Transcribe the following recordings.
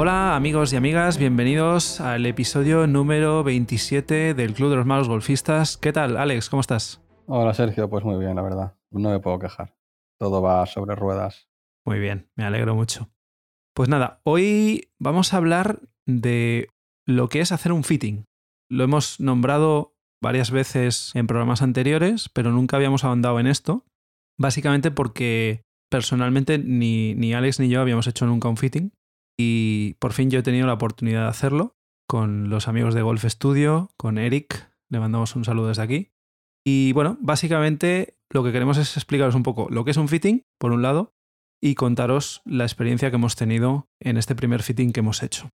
Hola amigos y amigas, bienvenidos al episodio número 27 del Club de los Malos Golfistas. ¿Qué tal, Alex? ¿Cómo estás? Hola Sergio, pues muy bien, la verdad. No me puedo quejar. Todo va sobre ruedas. Muy bien, me alegro mucho. Pues nada, hoy vamos a hablar de lo que es hacer un fitting. Lo hemos nombrado varias veces en programas anteriores, pero nunca habíamos ahondado en esto. Básicamente porque personalmente ni, ni Alex ni yo habíamos hecho nunca un fitting y por fin yo he tenido la oportunidad de hacerlo con los amigos de Golf Studio, con Eric, le mandamos un saludo desde aquí. Y bueno, básicamente lo que queremos es explicaros un poco lo que es un fitting, por un lado, y contaros la experiencia que hemos tenido en este primer fitting que hemos hecho.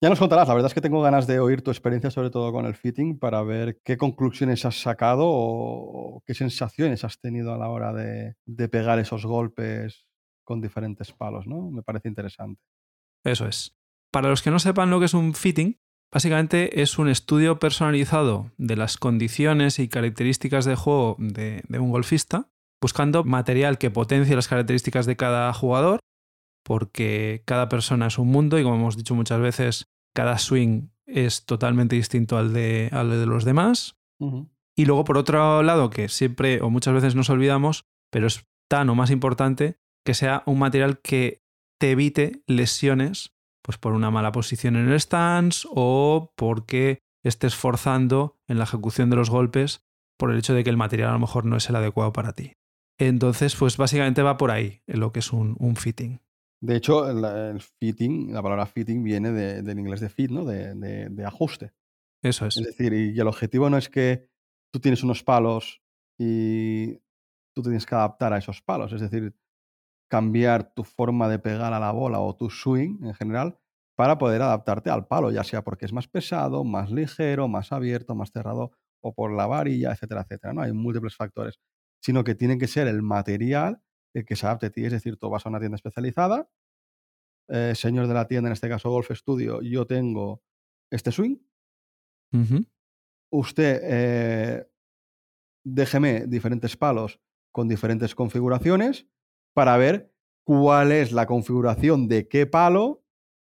Ya nos contarás, la verdad es que tengo ganas de oír tu experiencia, sobre todo con el fitting, para ver qué conclusiones has sacado o qué sensaciones has tenido a la hora de, de pegar esos golpes con diferentes palos, ¿no? Me parece interesante. Eso es. Para los que no sepan lo que es un fitting, básicamente es un estudio personalizado de las condiciones y características de juego de, un golfista, buscando material que potencie las características de cada jugador, porque cada persona es un mundo y como hemos dicho muchas veces, cada swing es totalmente distinto al de, al de los demás. Y luego, por otro lado, que siempre o muchas veces nos olvidamos, pero es tan o más importante, que sea un material que te evite lesiones pues por una mala posición en el stance o porque estés forzando en la ejecución de los golpes por el hecho de que el material a lo mejor no es el adecuado para ti. Entonces, pues básicamente va por ahí en lo que es un, fitting. De hecho, el, fitting, la palabra fitting viene del inglés de fit, ¿no? De, ajuste. Eso es. Es decir, y el objetivo no es que tú tienes unos palos y tú tienes que adaptar a esos palos. Es decir, cambiar tu forma de pegar a la bola o tu swing en general para poder adaptarte al palo, ya sea porque es más pesado, más ligero, más abierto, más cerrado o por la varilla, etcétera, etcétera. ¿no? Hay múltiples factores, sino que tiene que ser el material el que se adapte a ti. Es decir, tú vas a una tienda especializada, eh, señor de la tienda, en este caso Golf Studio, yo tengo este swing. Usted eh, déjeme diferentes palos con diferentes configuraciones para ver cuál es la configuración de qué palo,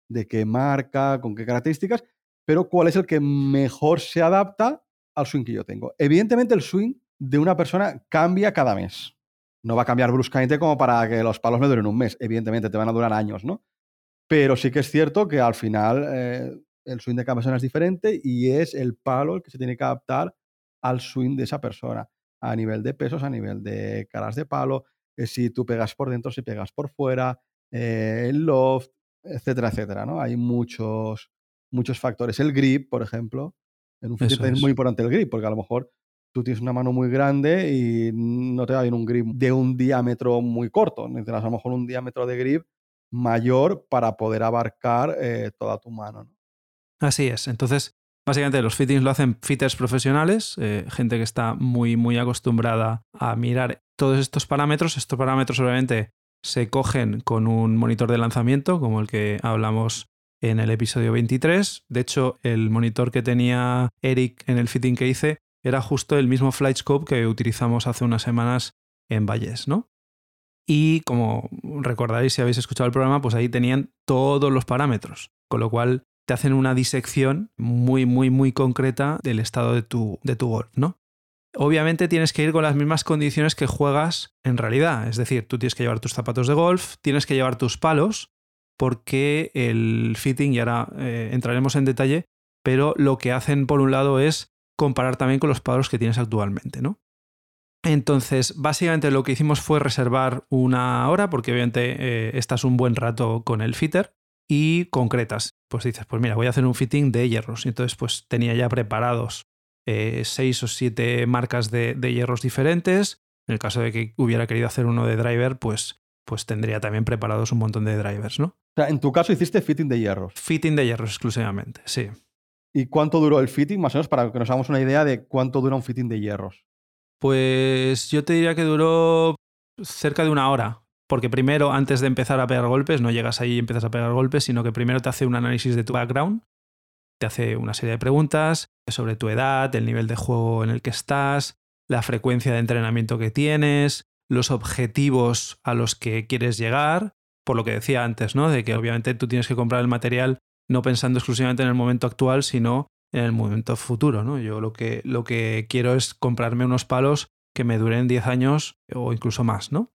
de qué marca, con qué características, pero cuál es el que mejor se adapta al swing que yo tengo. Evidentemente el swing de una persona cambia cada mes. No va a cambiar bruscamente como para que los palos me duren un mes. Evidentemente te van a durar años, ¿no? Pero sí que es cierto que al final eh, el swing de cada persona es diferente y es el palo el que se tiene que adaptar al swing de esa persona, a nivel de pesos, a nivel de caras de palo, eh, si tú pegas por dentro, si pegas por fuera, eh, el loft, etcétera, etcétera, ¿no? Hay muchos, muchos factores. El grip, por ejemplo, en un fitting es muy importante el grip, porque a lo mejor tú tienes una mano muy grande y no te va bien un grip de un diámetro muy corto. Necesitas a lo mejor un diámetro de grip mayor para poder abarcar eh, toda tu mano. ¿no? Así es. Entonces, básicamente los fittings lo hacen fitters profesionales, gente que está muy, muy acostumbrada a mirar todos estos parámetros. Estos parámetros obviamente se cogen con un monitor de lanzamiento, como el que hablamos en el episodio 23. De hecho, el monitor que tenía Eric en el fitting que hice era justo el mismo Flightscope que utilizamos hace unas semanas en Valles, ¿no? Y como recordaréis si habéis escuchado el programa, pues ahí tenían todos los parámetros, con lo cual te hacen una disección muy, muy, muy concreta del estado de tu, de tu golf, ¿no? obviamente tienes que ir con las mismas condiciones que juegas en realidad. Es decir, tú tienes que llevar tus zapatos de golf, tienes que llevar tus palos, porque el fitting, y ahora eh, entraremos en detalle, pero lo que hacen por un lado es comparar también con los palos que tienes actualmente, ¿no? Entonces, básicamente lo que hicimos fue reservar una hora, porque obviamente eh, estás un buen rato con el fitter, y concretas. Pues dices, pues mira, voy a hacer un fitting de hierros. Y entonces, pues tenía ya preparados eh, seis o siete marcas de, hierros diferentes. En el caso de que hubiera querido hacer uno de driver, pues, pues tendría también preparados un montón de drivers, ¿no? O sea, en tu caso hiciste fitting de hierros. Fitting de hierros exclusivamente, sí. ¿Y cuánto duró el fitting? Más o menos para que nos hagamos una idea de cuánto dura un fitting de hierros. Pues yo te diría que duró cerca de una hora. Porque primero, antes de empezar a pegar golpes, no llegas ahí y empiezas a pegar golpes, sino que primero te hace un análisis de tu background, te hace una serie de preguntas sobre tu edad, el nivel de juego en el que estás, la frecuencia de entrenamiento que tienes, los objetivos a los que quieres llegar por lo que decía antes, ¿no? De que obviamente tú tienes que comprar el material no pensando exclusivamente en el momento actual, sino en el momento futuro, ¿no? Yo lo que, lo que quiero es comprarme unos palos que me duren 10 años o incluso más, ¿no?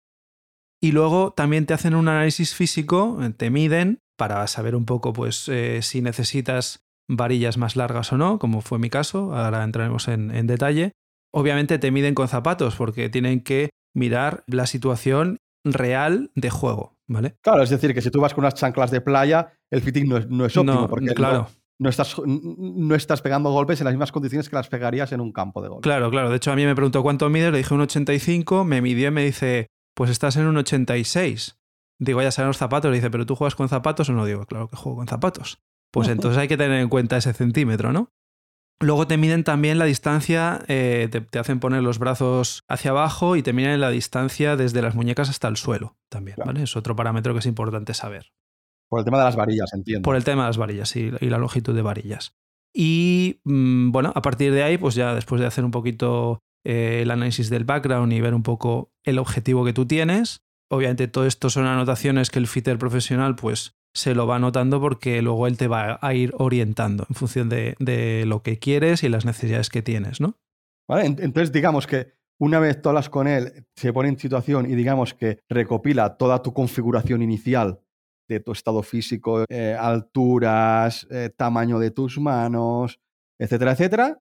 Y luego también te hacen un análisis físico, te miden para saber un poco, pues, eh, si necesitas varillas más largas o no, como fue mi caso, ahora entraremos en, en detalle. Obviamente te miden con zapatos porque tienen que mirar la situación real de juego, ¿vale? Claro, es decir, que si tú vas con unas chanclas de playa, el fitting no es, no es óptimo No, porque claro. no, estás, no estás pegando golpes en las mismas condiciones que las pegarías en un campo de golf. Claro, claro. De hecho, a mí me preguntó cuánto mide, le dije un 85, me midió y me dice, pues estás en un 86. Digo, ya salen los zapatos, le dice, pero tú juegas con zapatos o no? Digo, claro que juego con zapatos. Pues entonces hay que tener en cuenta ese centímetro, ¿no? Luego te miden también la distancia, eh, te, te hacen poner los brazos hacia abajo y te miden la distancia desde las muñecas hasta el suelo también, Claro. ¿vale? Es otro parámetro que es importante saber. Por el tema de las varillas, entiendo. Por el tema de las varillas y, y la longitud de varillas. Y mm, bueno, a partir de ahí, pues ya después de hacer un poquito eh, el análisis del background y ver un poco el objetivo que tú tienes, obviamente todo esto son anotaciones que el fitter profesional pues se lo va anotando porque luego él te va a ir orientando en función de, de lo que quieres y las necesidades que tienes, ¿no? ¿Vale? Ent- Entonces, digamos que una vez tú hablas con él, se pone en situación y digamos que recopila toda tu configuración inicial de tu estado físico, eh, alturas, eh, tamaño de tus manos, etcétera, etcétera,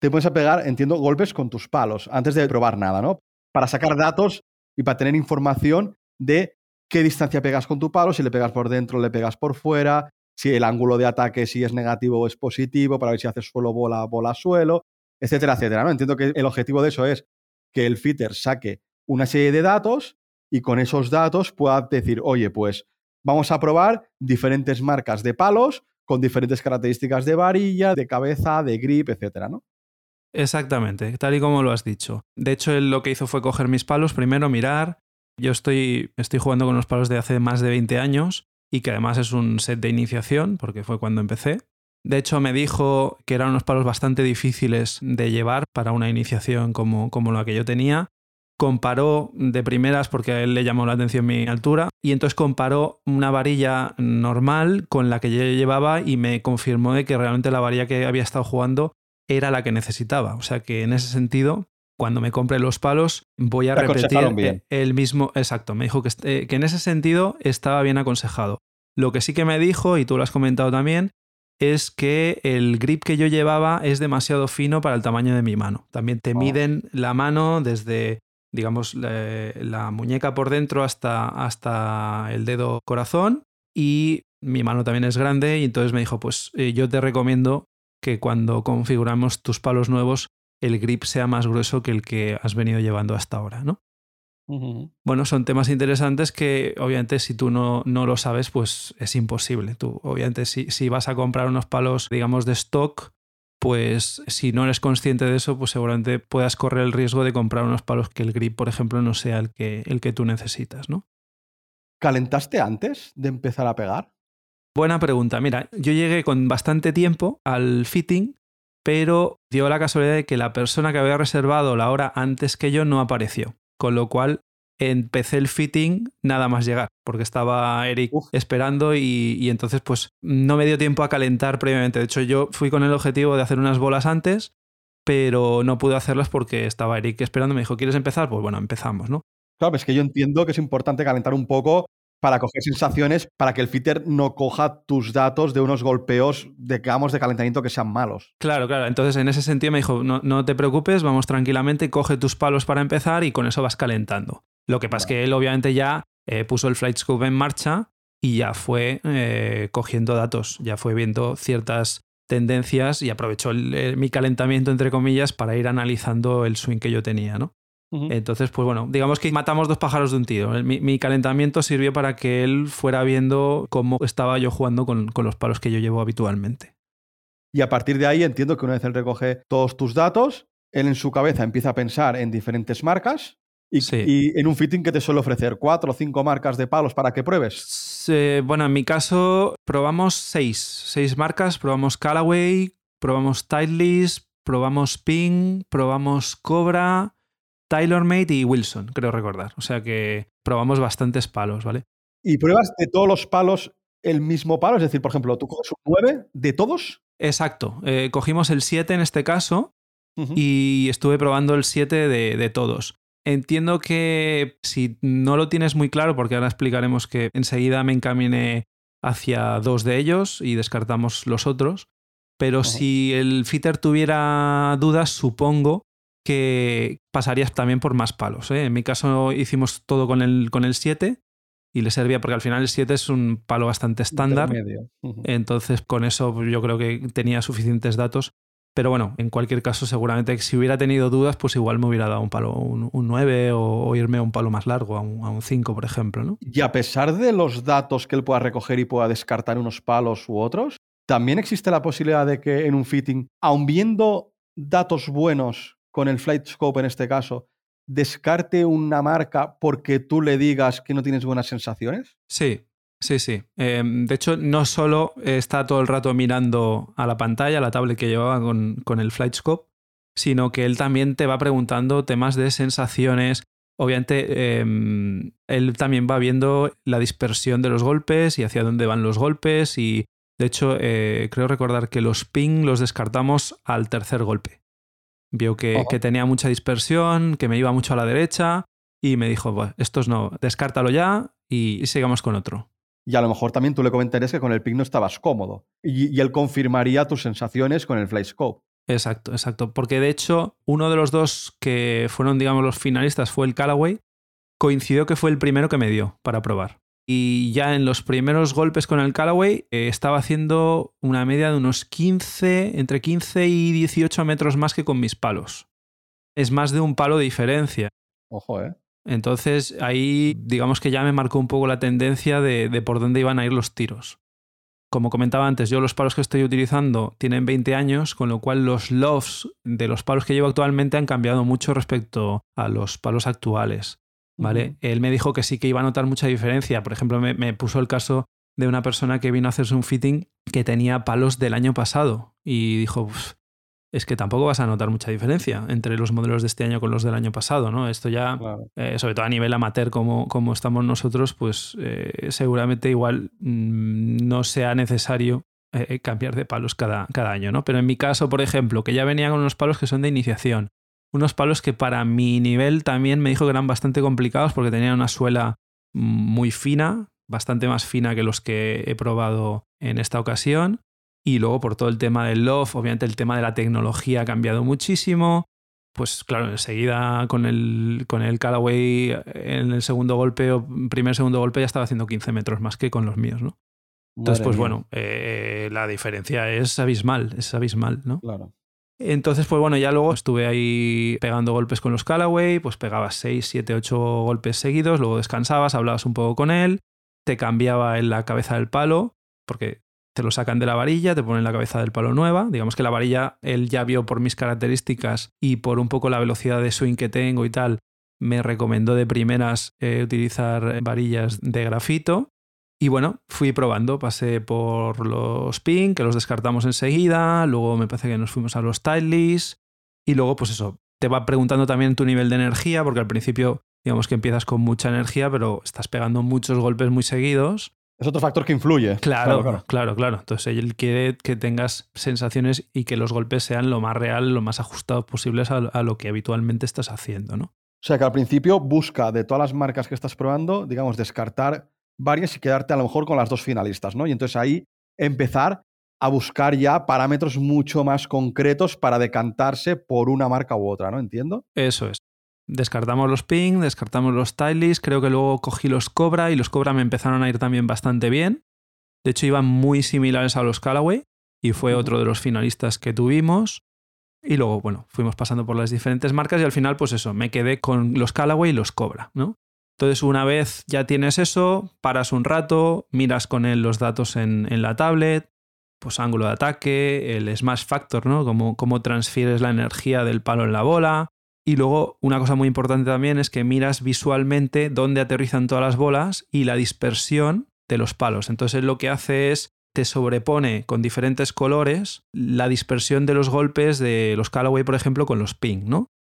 te pones a pegar, entiendo, golpes con tus palos antes de probar nada, ¿no? Para sacar datos y para tener información de qué distancia pegas con tu palo, si le pegas por dentro, le pegas por fuera, si el ángulo de ataque si es negativo o es positivo, para ver si haces suelo, bola, bola, suelo, etcétera, etcétera. ¿no? Entiendo que el objetivo de eso es que el fitter saque una serie de datos y con esos datos pueda decir, oye, pues vamos a probar diferentes marcas de palos con diferentes características de varilla, de cabeza, de grip, etcétera, ¿no? Exactamente, tal y como lo has dicho. De hecho, él lo que hizo fue coger mis palos, primero mirar. Yo estoy, estoy jugando con los palos de hace más de 20 años y que además es un set de iniciación, porque fue cuando empecé. De hecho, me dijo que eran unos palos bastante difíciles de llevar para una iniciación como, como la que yo tenía. Comparó de primeras, porque a él le llamó la atención mi altura, y entonces comparó una varilla normal con la que yo llevaba y me confirmó de que realmente la varilla que había estado jugando era la que necesitaba. O sea que en ese sentido, cuando me compre los palos, voy a Te repetir bien. el mismo. Exacto, me dijo que, eh, que en ese sentido estaba bien aconsejado. Lo que sí que me dijo, y tú lo has comentado también, es que el grip que yo llevaba es demasiado fino para el tamaño de mi mano. También te Oh. miden la mano desde, digamos, la, la muñeca por dentro hasta, hasta el dedo corazón y mi mano también es grande y entonces me dijo, pues eh, yo te recomiendo que cuando configuramos tus palos nuevos el grip sea más grueso que el que has venido llevando hasta ahora, ¿no? Bueno, son temas interesantes que obviamente si tú no, no lo sabes, pues es imposible. Tú, obviamente, si, si vas a comprar unos palos, digamos, de stock, pues si no eres consciente de eso, pues seguramente puedas correr el riesgo de comprar unos palos que el grip, por ejemplo, no sea el que, el que tú necesitas, ¿no? ¿Calentaste antes de empezar a pegar? Buena pregunta. Mira, yo llegué con bastante tiempo al fitting, pero dio la casualidad de que la persona que había reservado la hora antes que yo no apareció. Con lo cual empecé el fitting nada más llegar, porque estaba Eric Uf. esperando y, y entonces pues no me dio tiempo a calentar previamente. De hecho, yo fui con el objetivo de hacer unas bolas antes, pero no pude hacerlas porque estaba Eric esperando. Me dijo, ¿quieres empezar? Pues bueno, empezamos, ¿no? Claro, es que yo entiendo que es importante calentar un poco para coger sensaciones, para que el fitter no coja tus datos de unos golpeos, digamos, de calentamiento que sean malos. Claro, claro. Entonces, en ese sentido me dijo, no, no te preocupes, vamos tranquilamente, coge tus palos para empezar y con eso vas calentando. Lo que pasa es que él obviamente ya eh, puso el Flight Scope en marcha y ya fue eh, cogiendo datos, ya fue viendo ciertas tendencias y aprovechó el- eh, mi calentamiento, entre comillas, para ir analizando el swing que yo tenía, ¿no? Entonces, pues bueno, digamos que matamos dos pájaros de un tiro. Mi, mi calentamiento sirvió para que él fuera viendo cómo estaba yo jugando con, con los palos que yo llevo habitualmente. Y a partir de ahí entiendo que una vez él recoge todos tus datos, él en su cabeza empieza a pensar en diferentes marcas y, Sí. y en un fitting que te suele ofrecer cuatro o cinco marcas de palos para que pruebes. Bueno, en mi caso probamos seis, seis marcas. Probamos Callaway, probamos Titleist, probamos Ping, probamos Cobra, TaylorMade y Wilson, creo recordar. O sea que probamos bastantes palos, ¿vale? ¿Y pruebas de todos los palos el mismo palo? Es decir, por ejemplo, tú coges un 9 de todos. Exacto. Eh, cogimos el 7 en este caso y estuve probando el 7 de, de todos. Entiendo que si no lo tienes muy claro, porque ahora explicaremos que enseguida me encaminé hacia dos de ellos y descartamos los otros, pero si el fitter tuviera dudas, supongo que pasarías también por más palos. ¿eh? En mi caso hicimos todo con el, con el 7 y le servía porque al final el 7 es un palo bastante estándar. Entonces con eso yo creo que tenía suficientes datos. Pero bueno, en cualquier caso seguramente si hubiera tenido dudas pues igual me hubiera dado un palo, un, 9 o, irme a un palo más largo, a un, 5 por ejemplo. ¿no? Y a pesar de los datos que él pueda recoger y pueda descartar unos palos u otros, también existe la posibilidad de que en un fitting, aun viendo datos buenos con el Flight Scope en este caso, descarte una marca porque tú le digas que no tienes buenas sensaciones? Sí, sí, sí. Em, de hecho, no solo está todo el rato mirando a la pantalla, la tablet que llevaba con, con el Flight Scope, sino que él también te va preguntando temas de sensaciones. Obviamente, em, él también va viendo la dispersión de los golpes y hacia dónde van los golpes. Y de hecho, eh, creo recordar que los ping los descartamos al tercer golpe. Vio que, tenía mucha dispersión, que me iba mucho a la derecha y me dijo, bueno, estos no, descártalo ya y, sigamos con otro. Y a lo mejor también tú le comentarías que con el ping no estabas cómodo y, él confirmaría tus sensaciones con el Flyscope. Exacto, exacto. Porque de hecho, uno de los dos que fueron, digamos, los finalistas fue el Callaway. Coincidió que fue el primero que me dio para probar y ya en los primeros golpes con el Callaway eh, estaba haciendo una media de unos 15, entre 15 y 18 metros más que con mis palos. Es más de un palo de diferencia. Ojo, ¿eh? Entonces ahí digamos que ya me marcó un poco la tendencia de, de por dónde iban a ir los tiros. Como comentaba antes, yo los palos que estoy utilizando tienen 20 años, con lo cual los lofts de los palos que llevo actualmente han cambiado mucho respecto a los palos actuales. ¿Vale? Él me dijo que sí que iba a notar mucha diferencia. Por ejemplo, me, puso el caso de una persona que vino a hacerse un fitting que tenía palos del año pasado y dijo, es que tampoco vas a notar mucha diferencia entre los modelos de este año con los del año pasado, ¿no? Esto ya, eh, sobre todo a nivel amateur como, como estamos nosotros, pues eh, seguramente igual mm, no sea necesario eh, cambiar de palos cada, cada año, ¿no? Pero en mi caso, por ejemplo, que ya venía con unos palos que son de iniciación, unos palos que para mi nivel también me dijo que eran bastante complicados porque tenían una suela muy fina, bastante más fina que los que he probado en esta ocasión. Y luego por todo el tema del loft, obviamente el tema de la tecnología ha cambiado muchísimo. Pues claro, enseguida con el, con el Callaway en el segundo golpe o primer segundo golpe ya estaba haciendo 15 metros más que con los míos, ¿no? Entonces, pues bueno, eh, la diferencia es abismal, es abismal, ¿no? Claro. Entonces, pues bueno, ya luego estuve ahí pegando golpes con los Callaway, pues pegabas 6, 7, 8 golpes seguidos, luego descansabas, hablabas un poco con él, te cambiaba en la cabeza del palo, porque te lo sacan de la varilla, te ponen la cabeza del palo nueva. Digamos que la varilla él ya vio por mis características y por un poco la velocidad de swing que tengo y tal, me recomendó de primeras eh, utilizar varillas de grafito. Y bueno, fui probando, pasé por los pin, que los descartamos enseguida, luego me parece que nos fuimos a los tiles y luego pues eso, te va preguntando también tu nivel de energía, porque al principio digamos que empiezas con mucha energía, pero estás pegando muchos golpes muy seguidos. Es otro factor que influye. Claro, claro, claro, Entonces él quiere que tengas sensaciones y que los golpes sean lo más real, lo más ajustados posibles a, a lo que habitualmente estás haciendo, ¿no? O sea que al principio busca de todas las marcas que estás probando, digamos, descartar varias y quedarte a lo mejor con las dos finalistas, ¿no? Y entonces ahí empezar a buscar ya parámetros mucho más concretos para decantarse por una marca u otra, ¿no? Entiendo. Eso es. Descartamos los Ping, descartamos los Stylish, creo que luego cogí los Cobra y los Cobra me empezaron a ir también bastante bien. De hecho, iban muy similares a los Callaway y fue otro de los finalistas que tuvimos. Y luego, bueno, fuimos pasando por las diferentes marcas y al final, pues eso, me quedé con los Callaway y los Cobra, ¿no? Entonces, una vez ya tienes eso, paras un rato, miras con él los datos en, la tablet, pues ángulo de ataque, el smash factor, ¿no? Cómo, cómo transfieres la energía del palo en la bola. Y luego, una cosa muy importante también es que miras visualmente dónde aterrizan todas las bolas y la dispersión de los palos. Entonces, lo que hace es te sobrepone con diferentes colores la dispersión de los golpes de los Callaway, por ejemplo, con los ping, ¿no?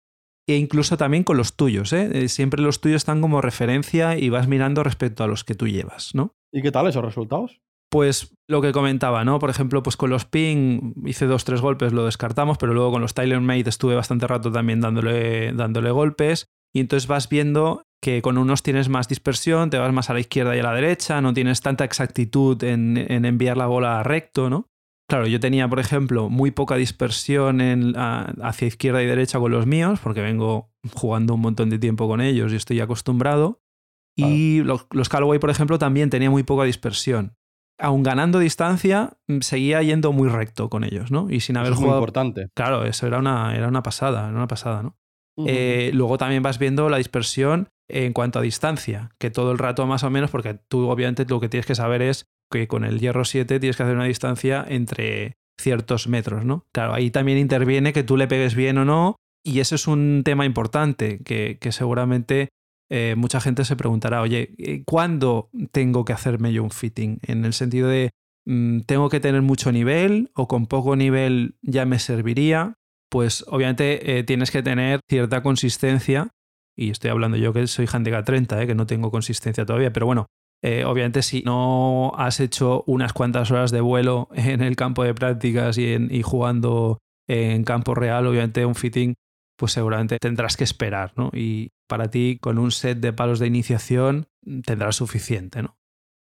E incluso también con los tuyos. ¿eh? Eh, Siempre los tuyos están como referencia y vas mirando respecto a los que tú llevas, ¿no? ¿Y qué tal esos resultados? Pues lo que comentaba, ¿no? Por ejemplo, pues con los ping hice dos, tres golpes, lo descartamos, pero luego con los Tyler Mate estuve bastante rato también dándole, dándole golpes. Y entonces vas viendo que con unos tienes más dispersión, te vas más a la izquierda y a la derecha, no tienes tanta exactitud en, en enviar la bola recto, ¿no? Claro, yo tenía, por ejemplo, muy poca dispersión en, a- hacia izquierda y derecha con los míos, porque vengo jugando un montón de tiempo con ellos y estoy acostumbrado. Y los, los Callaway, por ejemplo, también tenía muy poca dispersión. Aun ganando distancia, mm, seguía yendo muy recto con ellos, ¿no? Y sin Eso haber es muy jugado. importante. Claro, eso era una, era una pasada, era una pasada, ¿no? Eh, luego también vas viendo la dispersión en cuanto a distancia, que todo el rato más o menos, porque tú obviamente lo que tienes que saber es que con el hierro 7 tienes que hacer una distancia entre ciertos metros, ¿no? Claro, ahí también interviene que tú le pegues bien o no, y ese es un tema importante que, seguramente eh, mucha gente se preguntará, oye, eh, ¿cuándo tengo que hacerme yo un fitting? En el sentido de, mm, ¿tengo que tener mucho nivel o con poco nivel ya me serviría? Pues obviamente eh, tienes que tener cierta consistencia, y estoy hablando yo que soy handicap 30, eh, que no tengo consistencia todavía, pero bueno, eh, obviamente si no has hecho unas cuantas horas de vuelo en el campo de prácticas y, jugando en campo real, obviamente un fitting, pues seguramente tendrás que esperar, ¿no? Y para ti, con un set de palos de iniciación, tendrás suficiente, ¿no?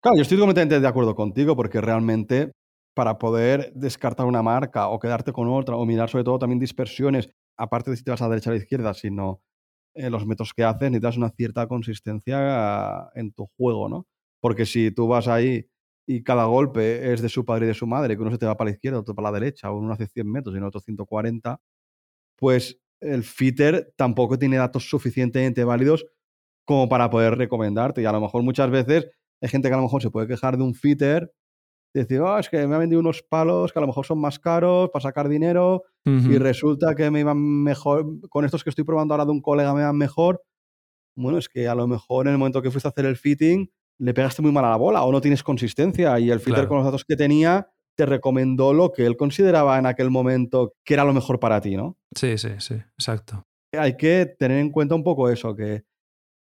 Claro, yo estoy completamente de acuerdo contigo porque realmente para poder descartar una marca o quedarte con otra o mirar sobre todo también dispersiones, aparte de si te vas a la derecha o a la izquierda, sino eh, los metros que haces, necesitas una cierta consistencia en tu juego, ¿no? Porque si tú vas ahí y cada golpe es de su padre y de su madre, que uno se te va para la izquierda, otro para la derecha, uno hace 100 metros y el otro 140, pues el fitter tampoco tiene datos suficientemente válidos como para poder recomendarte. Y a lo mejor muchas veces hay gente que a lo mejor se puede quejar de un fitter, decir, "Oh, es que me ha vendido unos palos que a lo mejor son más caros para sacar dinero y resulta que me iban mejor, con estos que estoy probando ahora de un colega me van mejor. Bueno, es que a lo mejor en el momento que fuiste a hacer el fitting le pegaste muy mal a la bola o no tienes consistencia y el fitter Claro. con los datos que tenía te recomendó lo que él consideraba en aquel momento que era lo mejor para ti, ¿no? Sí, sí, sí, exacto. hay que tener en cuenta un poco eso, que,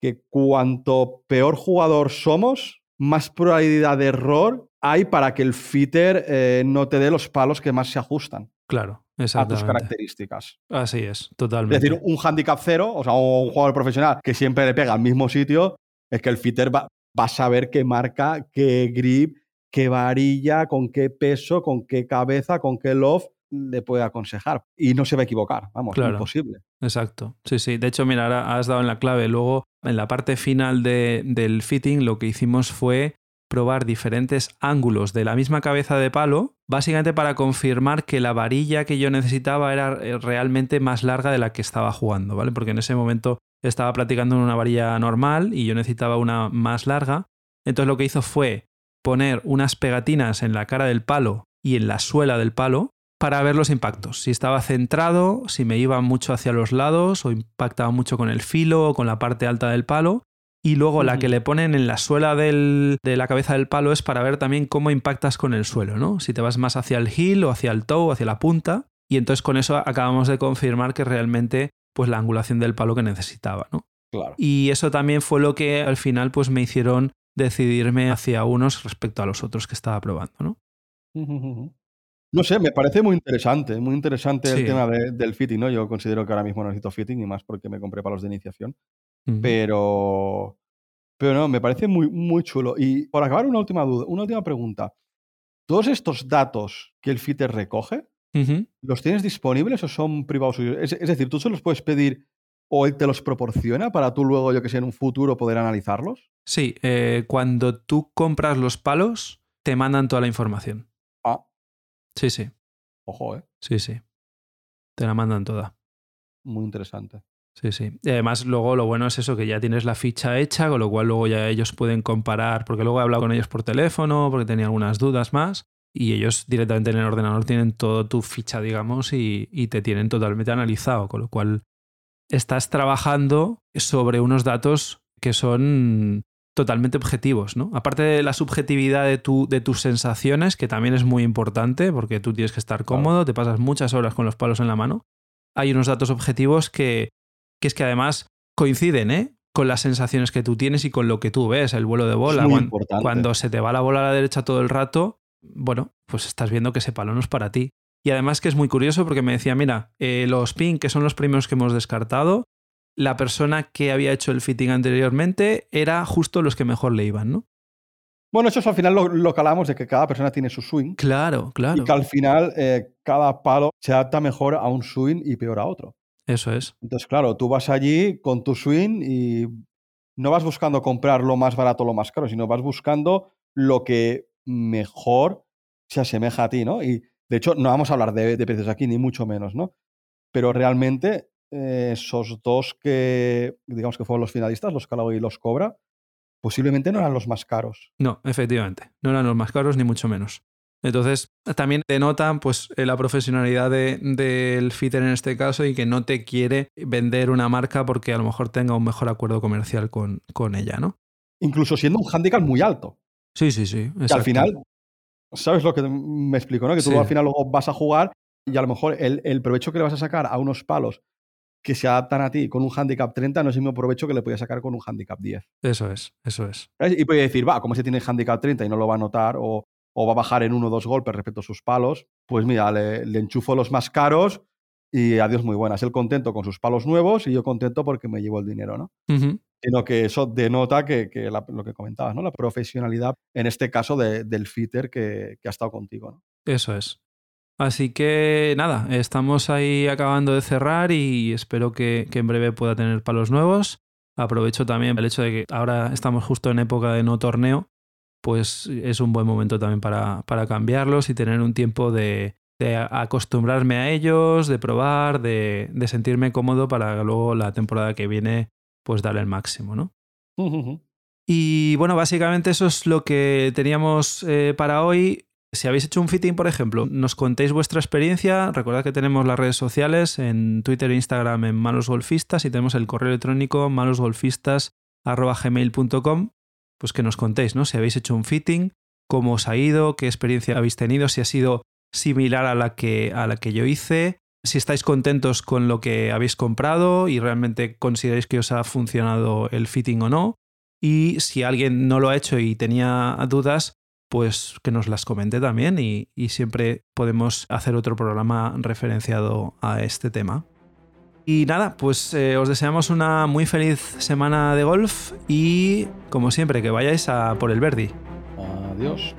que cuanto peor jugador somos, más probabilidad de error hay para que el fitter eh, no te dé los palos que más se ajustan Claro, a tus características. Así es, Es totalmente. decir, un handicap cero, o sea, un jugador profesional que siempre le pega al mismo sitio, es que el fitter va, va a saber qué marca, qué grip, qué varilla, con qué peso, con qué cabeza, con qué loft le puede aconsejar. Y no se va a equivocar, vamos, Claro. imposible. Exacto. Sí, sí. De hecho, mira, ahora has dado en la clave. Luego, en la parte final de- del fitting, lo que hicimos fue probar diferentes ángulos de la misma cabeza de palo, básicamente para confirmar que la varilla que yo necesitaba era eh, realmente más larga de la que estaba jugando, ¿vale? Porque en ese momento estaba practicando en una varilla normal y yo necesitaba una más larga. Entonces lo que hizo fue poner unas pegatinas en la cara del palo y en la suela del palo para ver los impactos. Si estaba centrado, si me iba mucho hacia los lados o impactaba mucho con el filo o con la parte alta del palo. Y luego la que le ponen en la suela del- de la cabeza del palo es para ver también cómo impactas con el suelo, ¿no? Si te vas más hacia el heel o hacia el toe o hacia la punta. Y entonces con eso acabamos de confirmar que realmente pues la angulación del palo que necesitaba, ¿no? Claro. Y eso también fue lo que al final pues me hicieron decidirme hacia unos respecto a los otros que estaba probando, ¿no? No sé, me parece muy interesante, muy interesante Sí. el tema de- del fitting, ¿no? Yo considero que ahora mismo no necesito fitting y más porque me compré palos de iniciación, Pero, pero no, me parece muy, muy chulo. Y por acabar, una última duda, una última pregunta. ¿Todos estos datos que el fitter recoge, los tienes disponibles o son privados suyos? Es, es decir, ¿tú se los puedes pedir o él te los proporciona para tú luego, yo que sé, en un futuro poder analizarlos? Sí, eh, cuando tú compras los palos, te mandan toda la información. Ah, Sí, sí, ojo, ¿eh? sí, sí. Te la mandan toda. Muy interesante. Sí, sí. Y además, luego lo bueno es eso, que ya tienes la ficha hecha, con lo cual luego ya ellos pueden comparar, porque luego he hablado con ellos por teléfono, porque tenía algunas dudas más, y ellos directamente en el ordenador tienen toda tu ficha, digamos, y, y te tienen totalmente analizado, con lo cual estás trabajando sobre unos datos que son totalmente objetivos, ¿no? Aparte de la subjetividad de, tu, de tus sensaciones, que también es muy importante, porque tú tienes que estar cómodo, te pasas muchas horas con los palos en la mano, hay unos datos objetivos que que es que además coinciden, ¿eh? Con las sensaciones que tú tienes y con lo que tú ves, el vuelo de bola. Cuando, importante. cuando se te va la bola a la derecha todo el rato, bueno, pues estás viendo que ese palo no es para ti. Y además que es muy curioso porque me decía, mira, eh, los pin, que son los primeros que hemos descartado, la persona que había hecho el fitting anteriormente era justo los que mejor le iban, ¿no? Bueno, eso es al final lo, lo que hablamos de que cada persona tiene su swing Claro, claro. y que al final eh, cada palo se adapta mejor a un swing y peor a otro. Eso es. Entonces, claro, tú vas allí con tu swing y no vas buscando comprar lo más barato o lo más caro, sino vas buscando lo que mejor se asemeja a ti, ¿no? Y de hecho, no vamos a hablar de, de precios aquí, ni mucho menos, ¿no? Pero realmente, eh, esos dos que, digamos que fueron los finalistas, los Callaway y los Cobra, posiblemente no eran los más caros. No, efectivamente. No eran los más caros ni mucho menos. Entonces, también denotan pues, eh, la profesionalidad de- del fitter en este caso y que no te quiere vender una marca porque a lo mejor tenga un mejor acuerdo comercial con, con ella, ¿no? Incluso siendo un handicap muy alto. Sí, sí, sí. Que al final, ¿sabes lo que me explico? ¿no? Que tú Sí. al final luego vas a jugar y a lo mejor el, el provecho que le vas a sacar a unos palos que se adaptan a ti con un handicap 30 no es el mismo provecho que le podías sacar con un handicap 10. Eso es, eso es. ¿sabes? Y puede decir, va, como se tiene handicap 30 y no lo va a notar o, o va a bajar en uno o dos golpes respecto a sus palos, pues mira, le, le enchufo los más caros y adiós muy buenas. Él contento con sus palos nuevos y yo contento porque me llevo el dinero, ¿no? Ujú. Sino que eso denota que, que la- lo que comentabas, ¿no? La profesionalidad, en este caso, de- del fitter que, que ha estado contigo, ¿no? Eso es. Así que nada, estamos ahí acabando de cerrar y espero que, que en breve pueda tener palos nuevos. Aprovecho también el hecho de que ahora estamos justo en época de no torneo, pues es un buen momento también para, para cambiarlos y tener un tiempo de, de acostumbrarme a ellos, de probar, de, de sentirme cómodo para luego la temporada que viene pues darle el máximo, ¿no? Y bueno, básicamente eso es lo que teníamos eh, para hoy. Si habéis hecho un fitting, por ejemplo, nos contéis vuestra experiencia. Recordad que tenemos las redes sociales en Twitter e Instagram en Malos Golfistas y tenemos el correo electrónico malosgolfistas.gmail.com. Pues que nos contéis, ¿no? Si habéis hecho un fitting, cómo os ha ido, qué experiencia habéis tenido, si ha sido similar a la que, a la que yo hice, si estáis contentos con lo que habéis comprado y realmente consideráis que os ha funcionado el fitting o no. Y si alguien no lo ha hecho y tenía dudas, pues que nos las comente también y, y siempre podemos hacer otro programa referenciado a este tema. Y nada, pues eh, os deseamos una muy feliz semana de golf y como siempre que vayáis a por el Verdi. Adiós.